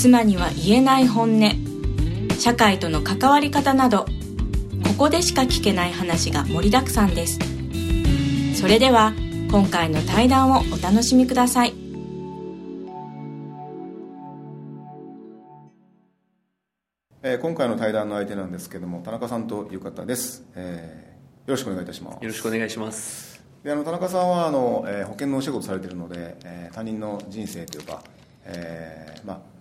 妻には言えない本音。社会との関わり方などここでしか聞けない話が盛りだくさんです。それでは今回の対談をお楽しみください。えー今回の対談の相手なんですけども田中さんという方です、えーよろしくお願いいたします。よろしくお願いします。であの田中さんはあの、えー保険のお仕事されているので、えー他人の人生というか、えーまあ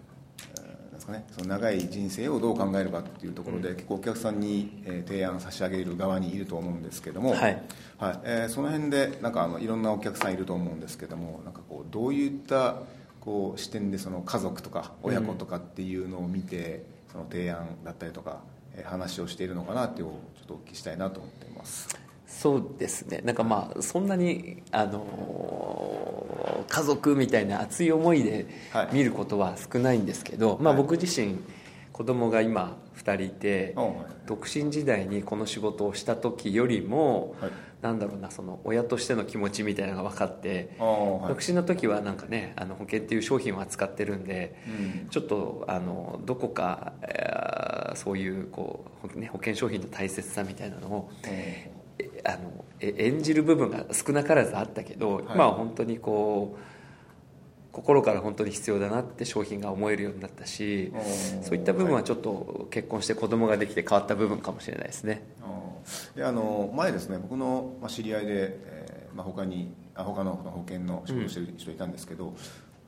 かね、その長い人生をどう考えるかっていうところで、結構お客さんに、えー提案差し上げる側にいると思うんですけども、はい。はい。えーその辺でなんかあのいろんなお客さんいると思うんですけどもなんかこうどういったこう視点でその家族とか親子とかっていうのを見て、その提案だったりとか、えー話をしているのかなっていうのをちょっとお聞きしたいなと思っています。そうですね。なんかまあそんなにあの家族みたいな熱い思いではい見ることは少ないんですけど、まあ、はい僕自身子供が今2人いて、あはい。独身時代にこの仕事をした時よりも、はい。なんだろうなその親としての気持ちみたいなのが分かって、あーはい。独身の時はなんかねあの保険っていう商品を扱ってるんで、うん。ちょっとあのどこか、えーそういうこう、ほね、保険商品の大切さみたいなのをえあのえ演じる部分が少なからずあったけど、今は本当にこう心から本当に必要だなって商品が思えるようになったしそういった部分はちょっと結婚して子供ができて変わった部分かもしれないですね。あー。いやあの前ですね僕のまあ知り合いで、えーまあ、他にあ他の保険の仕事をしてる人いたんですけど、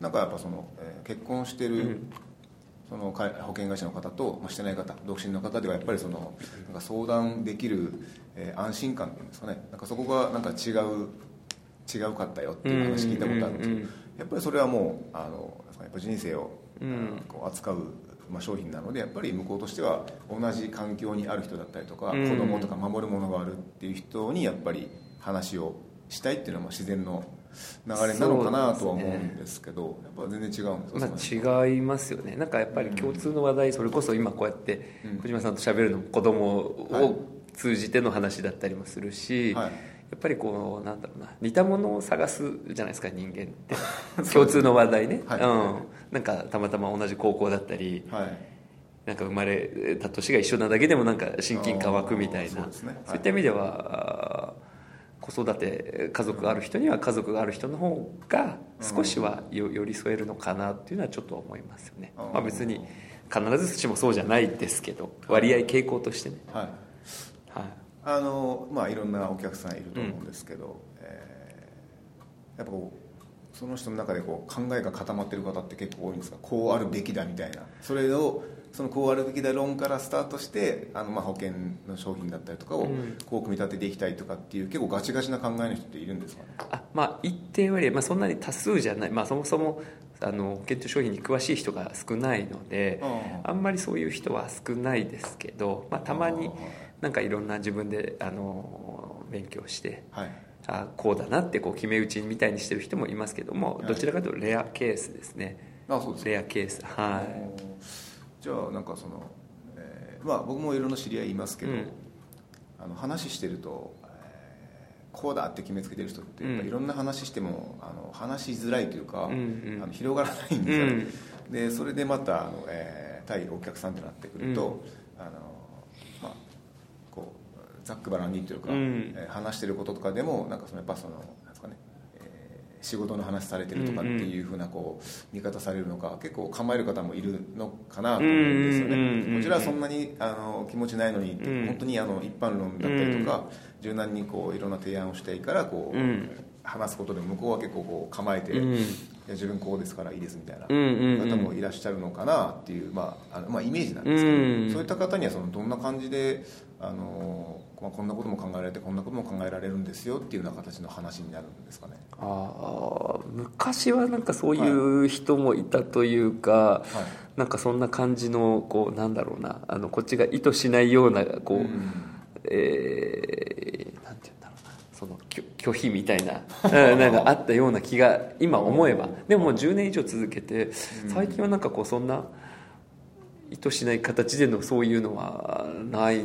なんかやっぱその、えー結婚してる、そのか保険会社の方と、まあ、してない方独身の方ではやっぱりそのなんか相談できる、えー安心感っていうんですかね。なんかそこがなんか違う違うかったよっていう話聞いたことあるんですよ、うんうんうんやっぱりそれはもうあのやっぱ人生を、うん。こう扱う、まあ、商品なのでやっぱり向こうとしては同じ環境にある人だったりとか、うん。子供とか守るものがあるっていう人にやっぱり話をしたいっていうのはまあ自然の流れなのかなとは思うんですけどやっぱ全然違うんですまあ、違いますよね。なんかやっぱり共通の話題それこそ今こうやってうん。小島さんと喋るのも子供はい。を通じての話だったりもするし、はい。やっぱりこうなんだろうな似たものを探すじゃないですか人間って。共通の話題ね、はい。うん、なんかたまたま同じ高校だったりはい。なんか生まれた年が一緒なだけでもなんか親近感湧くみたいな。そうね。はい。そういった意味では子育て家族がある人には家族がある人の方が少しはよ寄り添えるのかなっていうのはちょっと思いますよね、まあ、別に必ずしもそうじゃないですけど割合傾向としてね、はい。はい、あのまあいろんなお客さんいると思うんですけど、えーやっぱこうその人の中でこう考えが固まってる方って結構多いんですがこうあるべきだみたいな。それをそのこうあるべきだ論からスタートしてあのまあ保険の商品だったりとかをうん。こう組み立てていきたいとかっていう結構ガチガチな考えの人っているんですかね？あまあ一定割合、まあ、そんなに多数じゃない、まあ、そもそもあの保険と商品に詳しい人が少ないのでああんまりそういう人は少ないですけど、まあ、たまになんかいろんな自分であの勉強してはい。あこうだなってこう決め打ちみたいにしてる人もいますけどもはい。どちらかというとレアケースですね。あそうですか。レアケース。はじゃあなんかその、えーまあ僕もいろんな知り合いいますけど、うん。あの話してると、えーこうだって決めつけてる人ってやっぱうん。いろんな話してもあの話しづらいというか、うんうん。あの広がらないんですよ。ね、でそれでまたあの、えー対お客さんとなってくると、あのまあこうざっくばらんにというか、うん。えー話してることとかでもなんかそのやっぱその仕事の話されてるとかっていうふうなこう見方されるのか結構構える方もいるのかなと思うんですよね。こちらはそんなにあの気持ちないのに、うん。本当にあの一般論だったりとか、柔軟にこういろんな提案をしたいからこう、うん。話すことで向こうは結構こう構えて、うんや自分こうですからいいですみたいなうんうんうん。方もいらっしゃるのかなっていう、まああのまあ、イメージなんですけど、うん。そういった方にはそのどんな感じであの、まあ、こんなことも考えられてこんなことも考えられるんですよっていうような形の話になるんですかね。ああ昔はなんかそういう人もいたというか、なんかそんな感じのこうなんだろうなあのこっちが意図しないようなこう、うん。えーなんて言うんだろうなその拒拒否みたいなうんなんかあったような気が今思えば。でももう10年以上続けて最近はなんかこうそんな意図しない形でのそういうのはない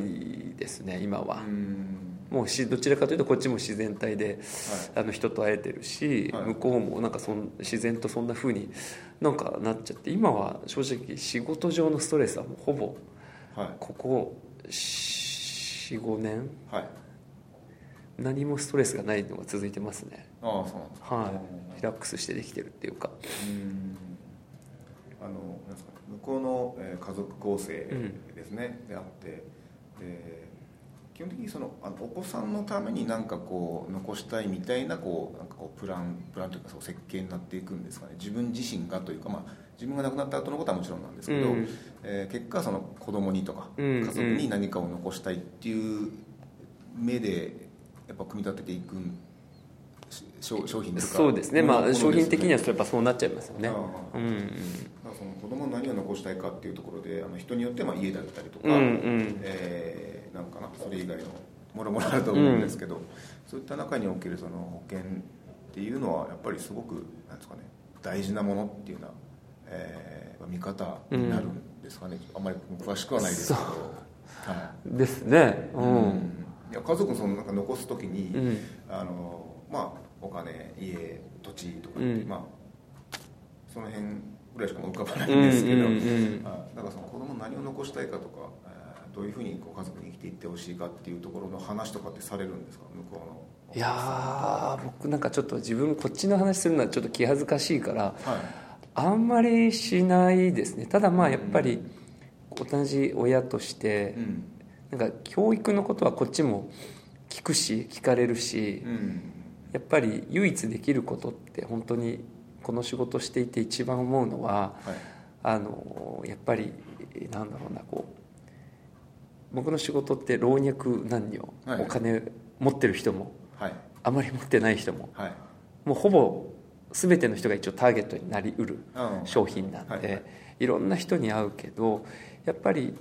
ですね今は。うん。もうしどちらかというとこっちも自然体であの人と会えてるし、はい。向こうもなんかそん自然とそんな風になんかなっちゃって今は正直仕事上のストレスはもうほぼはい。ここ45年はい何もストレスがないのが続いてますね。ああそうなんですか。はい。リラックスしてできてるっていうか。うん。あの向こうの、えー家族構成ですね、であってで基本的にそのあのお子さんのために何かこう残したいみたいなこうなんかこうプランプランというかそう設計になっていくんですかね。自分自身がというか、まあ、自分が亡くなった後のことはもちろんなんですけど、うん。えー結果その子供にとかうん。家族に何かを残したいっていう目でやっぱ組み立てていくし商商品かそうですね。まあ商品的にはやっぱそうなっちゃいますよね。うんうんその子供に何を残したいかっていうところであの人によってまあ家だったりとか、うんうん。えーなんかなそれ以外のもろもろあると思うんですけど、そういった中におけるその保険っていうのはやっぱりすごくなんですかね大事なものっていうような、えー見方になるんですかね、あんまり詳しくはないですけど、はい。ですね。うん、いや家族そのなんか残す時に、うん。あのまあお金家土地とかって、うん。まあその辺ぐらいしか浮かばないんですけど、うんうんうんあだからその子供に何を残したいかとか、えーどういうふうにこう家族に生きていってほしいかっていうところの話とかってされるんですか？向こうのいやー僕なんかちょっと自分こっちの話するのはちょっと気恥ずかしいからはい。あんまりしないですね。ただまあやっぱり同じ親としてうんなんか教育のことはこっちも聞くし聞かれるしうん。やっぱり唯一できることって本当にこの仕事していて一番思うのははい。あのやっぱりなんだろうなこう僕の仕事って老若男女、はい。お金持ってる人もはい。あまり持ってない人もはい。もうほぼ全ての人が一応ターゲットになりうるうん。商品なんで、いろんな人に会うけどやっぱり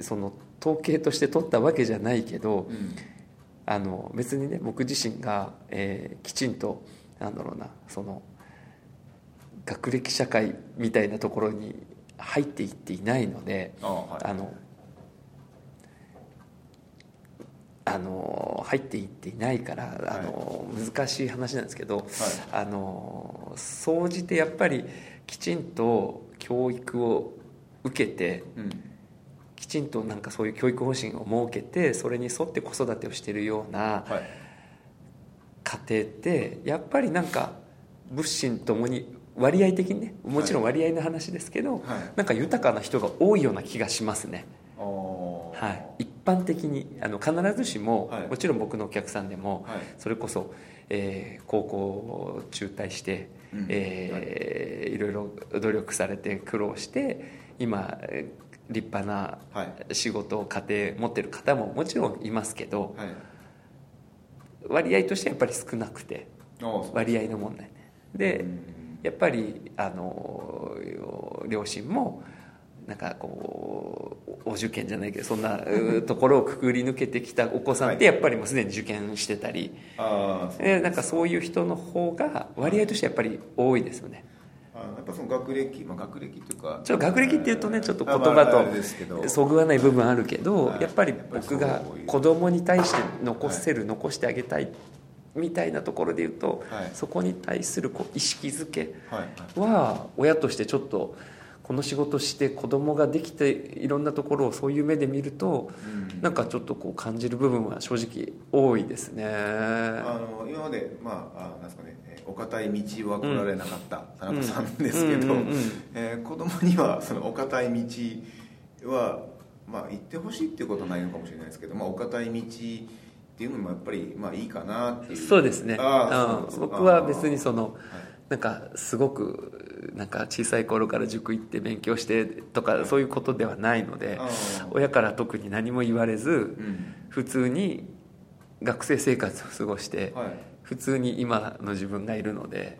その統計として取ったわけじゃないけどうん。あの別にね僕自身が、えーきちんとなんだろうなその学歴社会みたいなところに入っていっていないのであはい。あのあの入っていっていないからあの、難しい話なんですけど、あの総じてやっぱりきちんと教育を受けてうんきちんとなんかそういう教育方針を設けてそれに沿って子育てをしているようなはい。家庭ってやっぱりなんか物心ともに割合的にねもちろん割合の話ですけど、はい。なんか豊かな人が多いような気がしますね。はい、一般的にあの必ずしも、はい。もちろん僕のお客さんでも、はい。それこそ、えー高校を中退して、うん。えーい。ろいろ努力されて苦労して今えー立派なはい。仕事家庭持ってる方ももちろんいますけどはい。割合としてやっぱり少なくて割合の問題ね。で、うん。やっぱりあの両親もなんかこうお受験じゃないけどそんなう ところをくくり抜けてきたお子さんってやっぱりもうすでに受験してたり、あーそうえなんかそういう人の方が割合としてやっぱり多いですよね。あやっぱその学歴、まあ、学歴っていうかちょっと学歴っていうとねちょっと言葉とそぐわない部分あるけどはい。やっぱり僕が子供に対して残せる残してあげたいみたいなところで言うとはい。そこに対するこう意識づけはい。は親としてちょっとこの仕事して子供ができていろんなところをそういう目で見るとうん。なんかちょっとこう感じる部分は正直多いですね。あの今まで、まあ、あなんですかね、えーお堅い道は来られなかった田中さんですけど、子供にはそのお堅い道は、まあ、行ってほしいっていうことはないのかもしれないですけど、まあ、お堅い道っていうのもやっぱり、まあ、いいかなっていう。そうですね。あーうんそうです僕は別にそのはいなんかすごくなんか小さい頃から塾行って勉強してとかそういうことではないので親から特に何も言われず普通に学生生活を過ごして普通に今の自分がいるので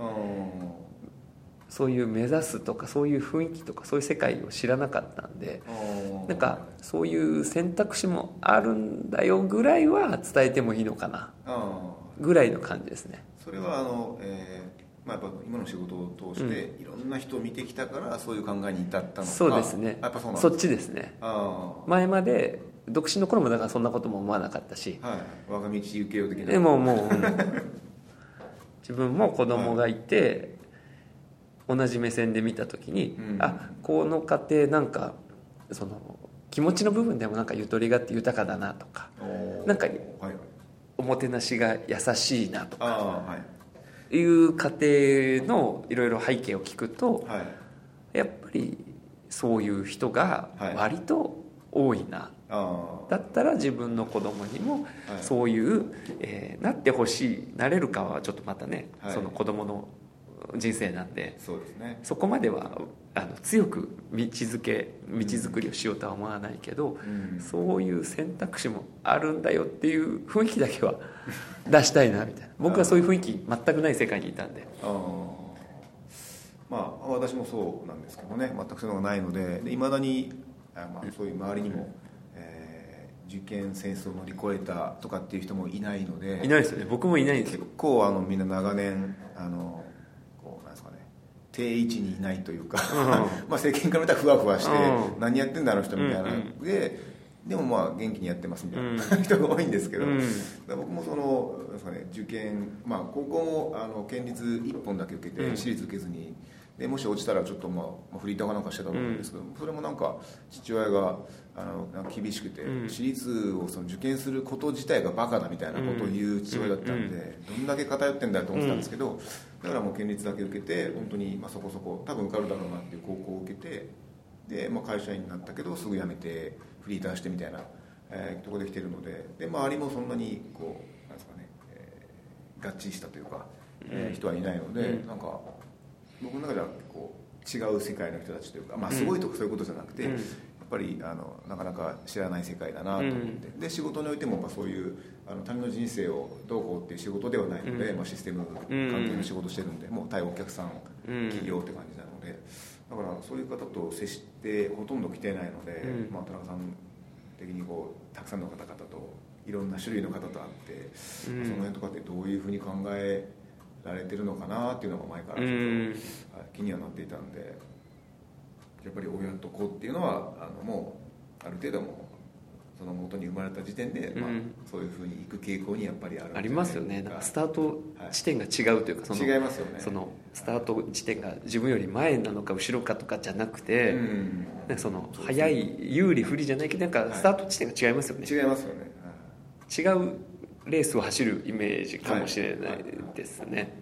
そういう目指すとかそういう雰囲気とかそういう世界を知らなかったんでなんかそういう選択肢もあるんだよぐらいは伝えてもいいのかなぐらいの感じですね。それはあの、えーまあ、やっぱ今の仕事を通して、いろんな人を見てきたからそういう考えに至ったのか。そうですね。やっぱそうそっちですね。前まで独身の頃もだからそんなことも思わなかったし、はい、我が道行けよ的な。でももう自分も子供がいて、同じ目線で見た時に、うん、あこの家庭なんかその気持ちの部分でもなんかゆとりがあって豊かだなとかなんか、おもてなしが優しいなとか、はい、いう家庭のいろいろ背景を聞くと、はい、やっぱりそういう人が割と多いな、はい、だったら自分の子供にもそういう、えー、なってほしいなれるかはちょっとまたね、その子供の人生なんでそうですね。そこまではあの強く道づけ道づくりをしようとは思わないけど、うん、そういう選択肢もあるんだよっていう雰囲気だけは出したいなみたいな。僕はそういう雰囲気全くない世界にいたんで。まあ私もそうなんですけどね。全くそういうのがないので。いまだにあ、まあ、そういう周りにも、えー、受験戦争を乗り越えたとかっていう人もいないので。いないですよね。僕もいないんですよ。結構あのみんな長年あの定位置にいないというか、うん、まあ政権から見たらふわふわして、うん、何やってんだあの人みたいな、うん、ででもまあ元気にやってますみたいな、人が多いんですけど、僕もその受験、まあ、高校もあの県立1本だけ受けて、私立受けずにでもし落ちたらちょっとまあフリーターかなんかしてたと思うんですけど、それもなんか父親があの厳しくて、私立をその受験すること自体がバカだみたいなことを言う父親だったんで、どんだけ偏ってんだと思ってたんですけど、だからもう県立だけ受けて本当にまあそこそこ多分受かるだろうなっていう高校を受けてで、まあ、会社員になったけどすぐ辞めてフリーターしてみたいな、えー、ところで来てるのでで周りもそんなにこうなんですかね、えー、合致したというか、えー、人はいないので、うん、なんか僕の中ではこう違う世界の人たちというか、まあ、すごいとかそういうことじゃなくて、ぱりあのなかなか知らない世界だなと思って、うん、で仕事においてもまあそういうあの他人の人生をどうこうっていう仕事ではないので、まあ、システム関係の仕事してるんでもう対お客さん企業って感じなので。だからそういう方と接してほとんど来てないので、まあ、田中さん的にこうたくさんの方々といろんな種類の方と会って、その辺とかってどういうふうに考えられてるのかなっていうのが前からちょっと気にはなっていたんでやっぱり親と子っていうのはあのもうある程度もその元に生まれた時点で、まあ、そういうふうにいく傾向にやっぱりあるありますよね。なんかスタート地点が違うというか、はい、その違いますよね。そのスタート地点が自分より前なのか後ろかとかじゃなくて、うん、その早い有利不利じゃないけどなんかスタート地点が違いますよね、違いますよね、違うレースを走るイメージかもしれないですね、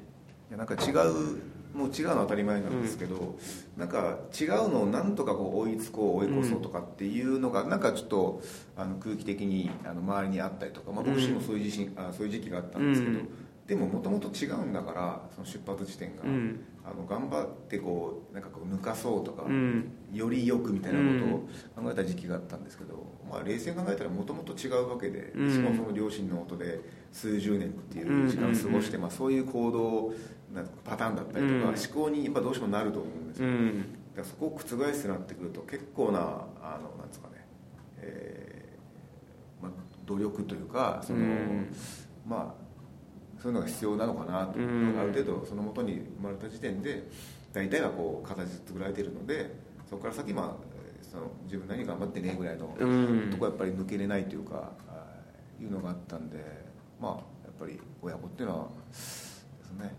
いやなんか違うもう違うのは当たり前なんですけど、うん、なんか違うのをなんとかこう追いつこう追い越そうとかっていうのが、なんかちょっとあの空気的にあの周りにあったりとか、まあ、僕自身もそういう自信、あそういう時期があったんですけど、でももともと違うんだからその出発地点が、あの頑張ってこうなんかこう抜かそうとか、よりよくみたいなことを考えた時期があったんですけど、まあ、冷静に考えたらもともと違うわけで、しかもその両親の音で数十年っていう時間を過ごして、まあ、そういう行動パターンだったりとか、思考にやっぱどうしてもなると思うんですよ、だからそこを覆すなってくると結構なあのなんですかね、えーまあ、努力というかその、まあそういうのが必要なのかなと、ある程度そのもとに生まれた時点で大体はこう形作られているのでそこから先まあその自分なりに頑張ってねぐらいのとこやっぱり抜けれないというか、いうのがあったんでまあやっぱり親子っていうのはですね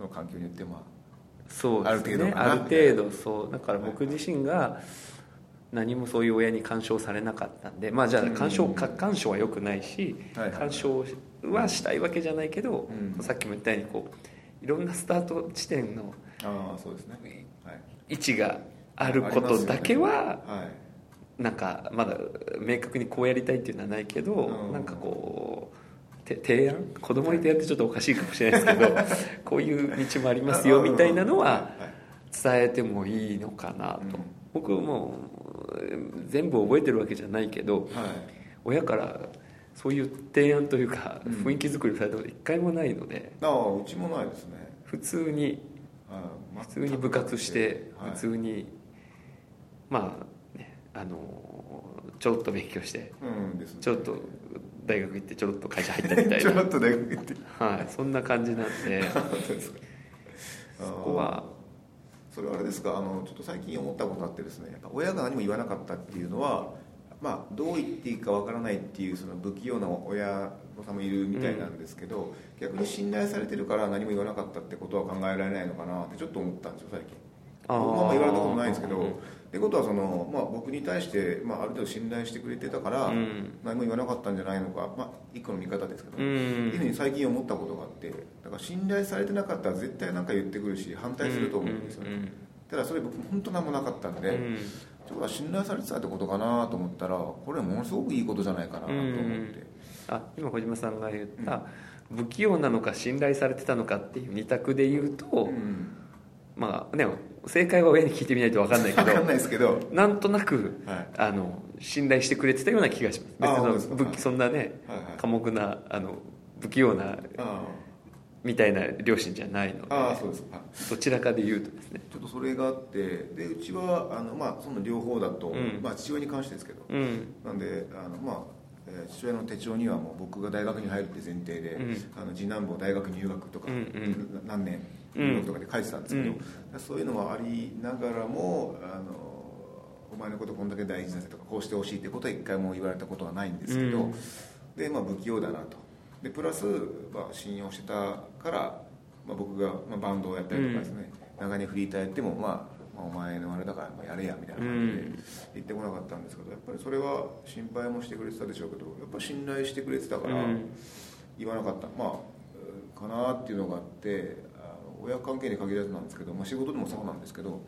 の環境によってまあそうですね、ある程度ある程度そう。だから僕自身が何もそういう親に干渉されなかったんでまあじゃあ干渉過干渉はよくないし干渉はしたいわけじゃないけど、さっきも言ったようにこういろんなスタート地点の位置があることだけはなんかまだ明確にこうやりたいっていうのはないけど、なんかこう提案？子供に提案ってちょっとおかしいかもしれないですけど こういう道もありますよみたいなのは伝えてもいいのかなと、僕も全部覚えてるわけじゃないけど、親からそういう提案というか雰囲気作りされたこと一回もないので、ああうちもないですね。普通に普通に部活して普通にまあねあのちょろっと勉強して、ちょっと大学行ってちょろっと会社入ったみたいな。ちょろっと大学行って。はいそんな感じなんで。そこは。それはあれですか？あのちょっと最近思ったことあってですね。やっぱ親が何も言わなかったっていうのはまあ、どう言っていいかわからないっていうその不器用な親御さんもいるみたいなんですけど、うん、逆に信頼されてるから何も言わなかったってことは考えられないのかなってちょっと思ったんですよ最近。僕も言われたことないんですけど、うん、ってことはその、まあ、僕に対して、まあ、ある程度信頼してくれてたから、うん、何も言わなかったんじゃないのか、まあ、一個の見方ですけど、うん、いうふうに最近思ったことがあってだから信頼されてなかったら絶対何か言ってくるし反対すると思うんですよね、ただそれ僕本当何もなかったんで、うことは信頼されてたってことかなと思ったらこれはものすごくいいことじゃないかなと思って、あ今小島さんが言った、不器用なのか信頼されてたのかっていう二択で言うと、まあね正解は親に聞いてみないと分かんないけど分かんないですけど。なんとなく、はい、あの信頼してくれてたような気がします。別にそんなね、はいはい、寡黙なあの不器用なみたいな両親じゃないのであそうですどちらかで言うとですね。ちょっとそれがあってでうちはあの、まあ、その両方だと、うん、まあ、父親に関してですけど、うん、なんであの、まあえー、父親の手帳にはもう僕が大学に入るって前提で、うん、あの次男坊大学入学とか、うんうん、何年入学とかで書いてたんですけど、そういうのはありながらもあのお前のことこんだけ大事なせとかこうしてほしいってことは一回も言われたことはないんですけど、で、まあ、不器用だなと。でプラス、まあ、信用してたから、まあ、僕が、まあ、バンドをやったりとかですね、うん、長年フリーターやっても、まあ、まあお前のあれだからまあやれやみたいな感じで言ってこなかったんですけどやっぱりそれは心配もしてくれてたでしょうけどやっぱ信頼してくれてたから言わなかった、まあかなっていうのがあって親関係に限らずなんですけど、まあ、仕事でもそうなんですけど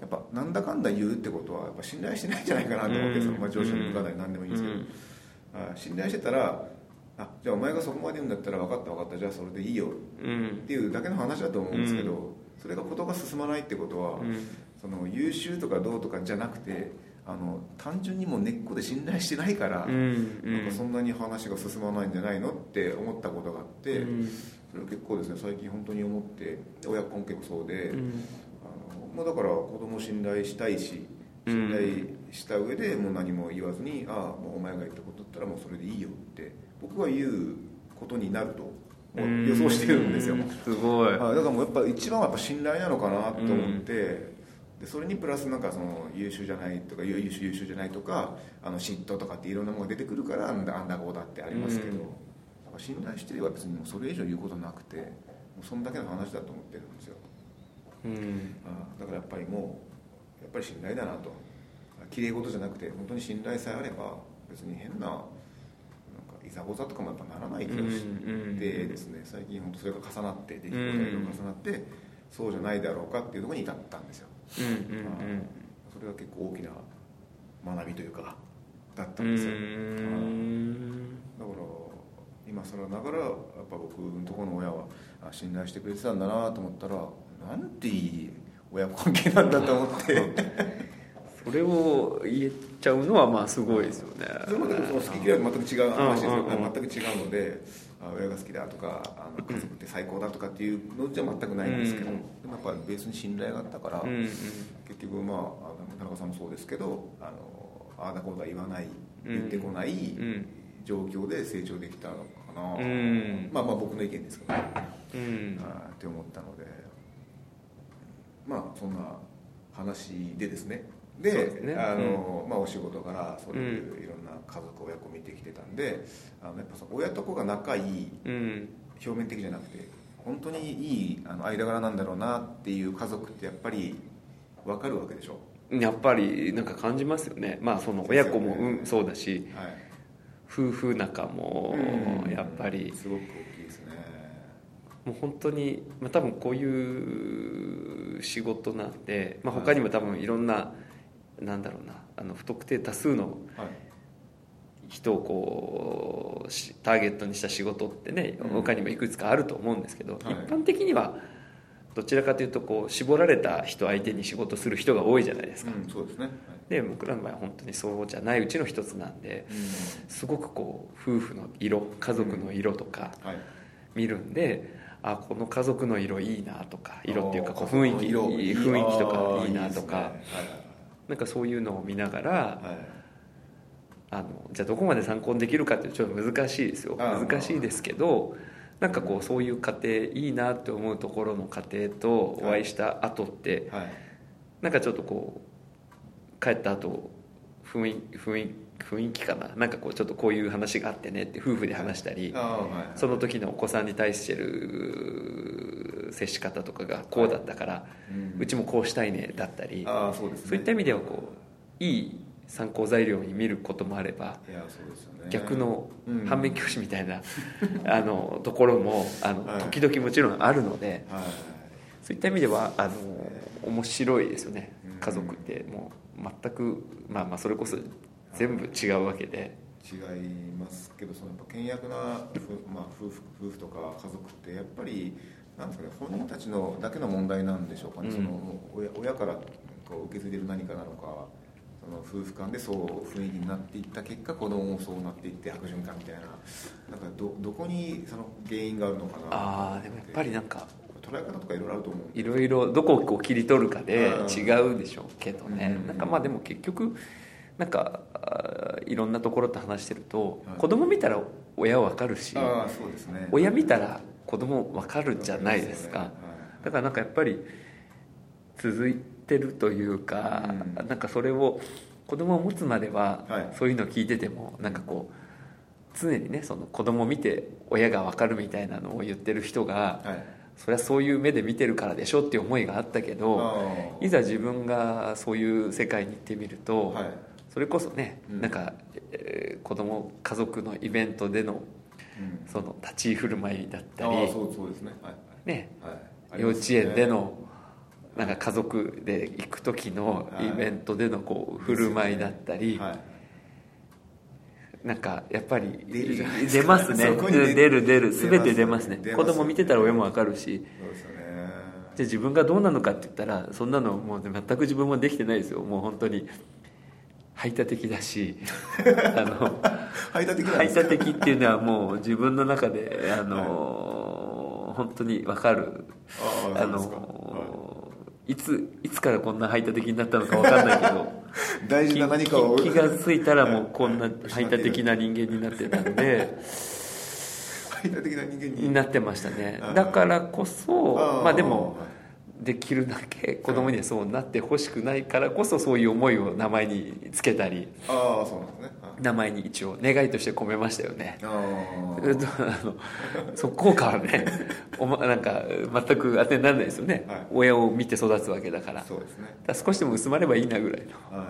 やっぱなんだかんだ言うってことはやっぱ信頼してないんじゃないかなと思って、そのまあ上司の部下なり何でもいいんですけど、信頼してたらあじゃあお前がそこまで言うんだったら分かった分かったじゃあそれでいいよっていうだけの話だと思うんですけど、うん、それが事が進まないってことは、うん、その優秀とかどうとかじゃなくてあの単純にも根っこで信頼してないから、うん、なんかそんなに話が進まないんじゃないのって思ったことがあって、それは結構ですね最近本当に思って親子関係もそうで、あのまあ、だから子供信頼したいし信頼した上でもう何も言わずに「ああもうお前が言ったことだったらもうそれでいいよ」って僕は言うことになると予想してるんですよ。すごい。だからもうやっぱ一番はやっぱ信頼なのかなと思って、でそれにプラスなんかその優秀じゃないとか優秀優秀じゃないとかあの嫉妬とかっていろんなものが出てくるからあんだあんだこうだってありますけど、信頼してれば別にもうそれ以上言うことなくてもうそんだけの話だと思ってるんですよ、うん、だからやっぱりもうやっぱり信頼だなと。きれい事じゃなくて本当に信頼さえあれば別に変ないざこざとかもやっぱならない気がしてですね。最近本当それが重なって出来事が重なってそうじゃないだろうかっていうところに至ったんですよ、それが結構大きな学びというかだったんですよ、だから今更ながらやっぱ僕のところの親は信頼してくれてたんだなと思ったらなんていい親子関係なんだと思って。それを言えちゃうのはまあすごいですよね。それまでその好き嫌いは全く違う話ですよ、全く違うので親が好きだとかあの家族って最高だとかっていうのじゃ全くないんですけど、でもやっぱりベースに信頼があったから、結局まあ田中さんもそうですけどあのああだこうだ言わない言ってこない状況で成長できたのかな、まあまあ僕の意見ですけどね、うん、あって思ったので。まあそんな話でですねで、ね、あの、うん、まあ、お仕事からそういういろんな家族親子見てきてたんであのやっぱその親と子が仲いい、うん、表面的じゃなくて本当にいいあの間柄なんだろうなっていう家族ってやっぱり分かるわけでしょ？やっぱりなんか感じますよね。まあその親子も、うん、そうだし、はい、夫婦仲もやっぱり、すごく大きいですね。もう本当に、まあ、多分こういう仕事なんで、まあ、他にも多分いろんな、はいなんだろうなあの不特定多数の人をこうしターゲットにした仕事ってね他にもいくつかあると思うんですけど、はい。一般的にはどちらかというとこう絞られた人相手に仕事する人が多いじゃないですか、うんそうですね。はい。で僕らの場合は本当にそうじゃないうちの一つなんですごくこう夫婦の色家族の色とかはい。見るんで、あこの家族の色いいなとか色っていうかこう雰囲気色雰囲気とかいいなとかいいなんかそういうのを見ながらはい。はいはいあのじゃあどこまで参考にできるかってちょっと難しいですよ。難しいですけどなんかこうそういう家庭いいなって思うところの家庭とお会いした後ってはい。なんかちょっとこう帰った後雰囲雰囲雰囲気かな。なんかこうちょっとこういう話があってねって夫婦で話したりその時のお子さんに対してる接し方とかがこうだったからうん。うちもこうしたいねだったりそうね。いった意味ではこういい参考材料に見ることもあればね。逆のうん。反面教師みたいな あのところもあのはい。時々もちろんあるのではい。そういった意味ではあの面白いですよね。うん。家族ってもう全くまあまあそれこそ全部違うわけで。違いますけどそのやっぱ倹約な夫,、まあ、夫婦夫婦とか家族ってやっぱりなんですかね本人たちのだけの問題なんでしょうかね、うん。その親親からこう受け継いでる何かなのかその夫婦間でそう雰囲気になっていった結果子供もそうなっていって悪循環みたいな。なんかどどこにその原因があるのかなああでもやっぱりなんか捉え方とかいろいろあると思ういろいろどこをこう切り取るかでうん。違うでしょうけどね。うん。なんかまあでも結局なんかいろんなところと話してるとはい。子供見たら親は分かるしああそうですね。親見たら子供分かるじゃないですか。だからなんかやっぱり続いてるというか、うん。なんかそれを子供を持つまでは、はい。そういうのを聞いててもなんかこう常にねその子供を見て親が分かるみたいなのを言ってる人が、はい。それはそういう目で見てるからでしょっていう思いがあったけどあいざ自分がそういう世界に行ってみると、それこそね、うん。なんか、えー子供家族のイベントでのうんその立ち居振る舞いだったり、ね。幼稚園でのなんか家族で行く時のはい。イベントでのこう振る舞いだったり、はい。なんかやっぱり出ますね。出出る出る。全て出ますね。子供見てたら親もわかるし。じゃあ自分がどうなのかって言ったらそんなのもう全く自分もできてないですよ。もう本当に排他的だし あの排他的排他的っていうのはもう自分の中であの、本当にわかる。あのい。ついつからこんな排他的になったのかわかんないけど 大事な何かを気気がついたらもうこんなはい排他的な人間になってたんで 排他的な人間に？になってましたね。はいだからこそまあでもできるだけ子供にはそうなってほしくないからこそそういう思いを名前につけたりああそうなんですね。あ名前に一応願いとして込めましたよね。あえっとあのそ効果はね お、ま、なんか全く当てにならないですよね、はい。親を見て育つわけだから。そうですね。だ少しでも薄まればいいなぐらいの。はい。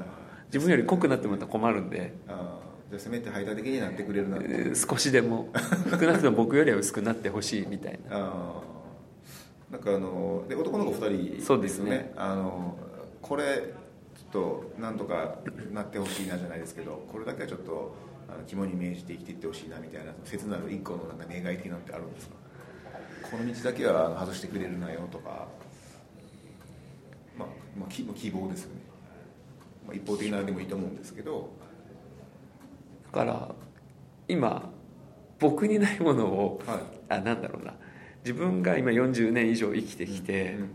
自分より濃くなってもらったら困るんで。ああ。じゃあせめて排他的になってくれるな少しでも少なくとも僕よりは薄くなってほしいみたいな。ああなんかあので男の子2人そうですね。あのこれちょっとなんとかなってほしいなじゃないですけどこれだけはちょっとあの肝に銘じて生きていってほしいなみたいな切なる一個のなんか願い的なのってあるんですか？この道だけは外してくれるなよとかまあ、まあ、希希望ですよね、まあ、一方的なでもいいと思うんですけど。だから今僕にないものをはい。あなんだろうな自分が今40年以上生きてきて、うん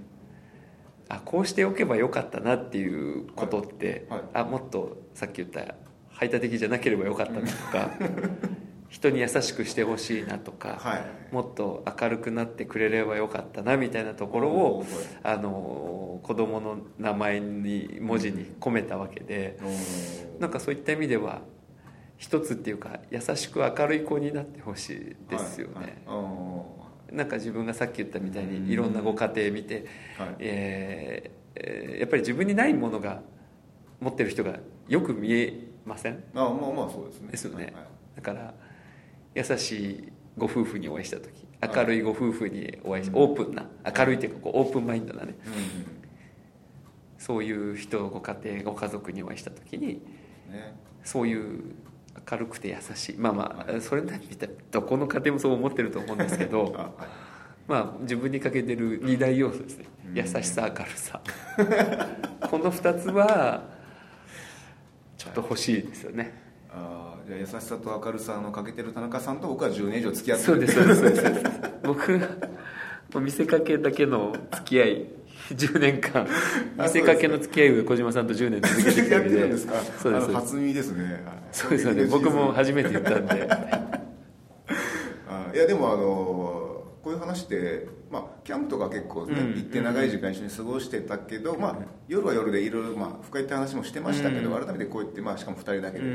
あこうしておけばよかったなっていうことって、はいはい。あもっとさっき言った排他的じゃなければよかったなとか 人に優しくしてほしいなとか、はい。もっと明るくなってくれればよかったなみたいなところをあの子供の名前に文字に込めたわけでおー。なんかそういった意味では一つっていうか優しく明るい子になってほしいですよね、はいはい。あなんか自分がさっき言ったみたいうん。にいろんなご家庭見て、ーはい。えーえーやっぱり自分にないものが持ってる人がよく見えません？あまあまあそうですね。ですよね。はいはい。だから優しいご夫婦にお会いした時はい。明るいご夫婦にお会いしうん。オープンな明るいっていうかこうオープンマインドなね。うんそういう人ご家庭ご家族にお会いした時にね。そういう明るくて優しい。まあまあそれなりにどこの家庭もそう思ってると思うんですけど まあ自分に欠けてる二大要素ですね。優しさ明るさ。この2つはちょっと欲しいですよね。あじゃあ優しさと明るさの欠けてる田中さんと僕は10年以上付き合ってる。そうですそうですそうです。僕見せかけだけの付き合い 10年間見せかけの付き合いを小島さんと10年続けてきたわけで そうです初耳ですね。そうですよね僕も初めて言ったんで。いやでもあのこういう話ってまあ、キャンプとか結構ね、行って長い時間一緒に過ごしてたけど、まあ、夜は夜でいろいろ、まあ、深いって話もしてましたけど、改めてこうやって、まあ、しかも2人だけで、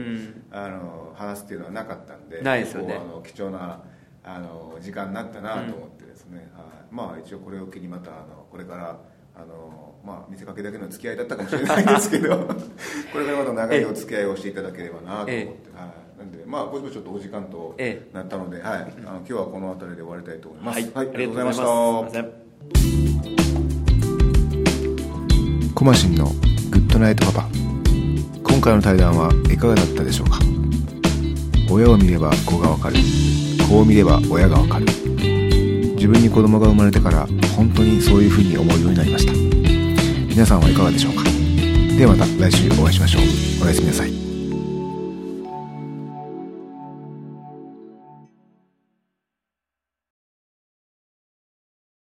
あの話すっていうのはなかったんでないですよね。あの貴重なあの時間になったなと思ってですね、はい。まあ、一応これを機にまたあのこれからあのまあ見せかけだけの付き合いだったかもしれないですけど これからまた長いお付き合いをしていただければなと思って、はい、なんでまあぼちぼちちょっとお時間となったので、はい、あの今日はこの辺りで終わりたいと思います、はい、ありがとうございました。コマシンのグッドナイトパパ。今回の対談はいかがだったでしょうか？親を見れば子がわかる。子を見れば親がわかる自分に子供が生まれてから本当にそういうふうに思うようになりました。皆さんはいかがでしょうか？ではまた来週お会いしましょう。おやすみなさい。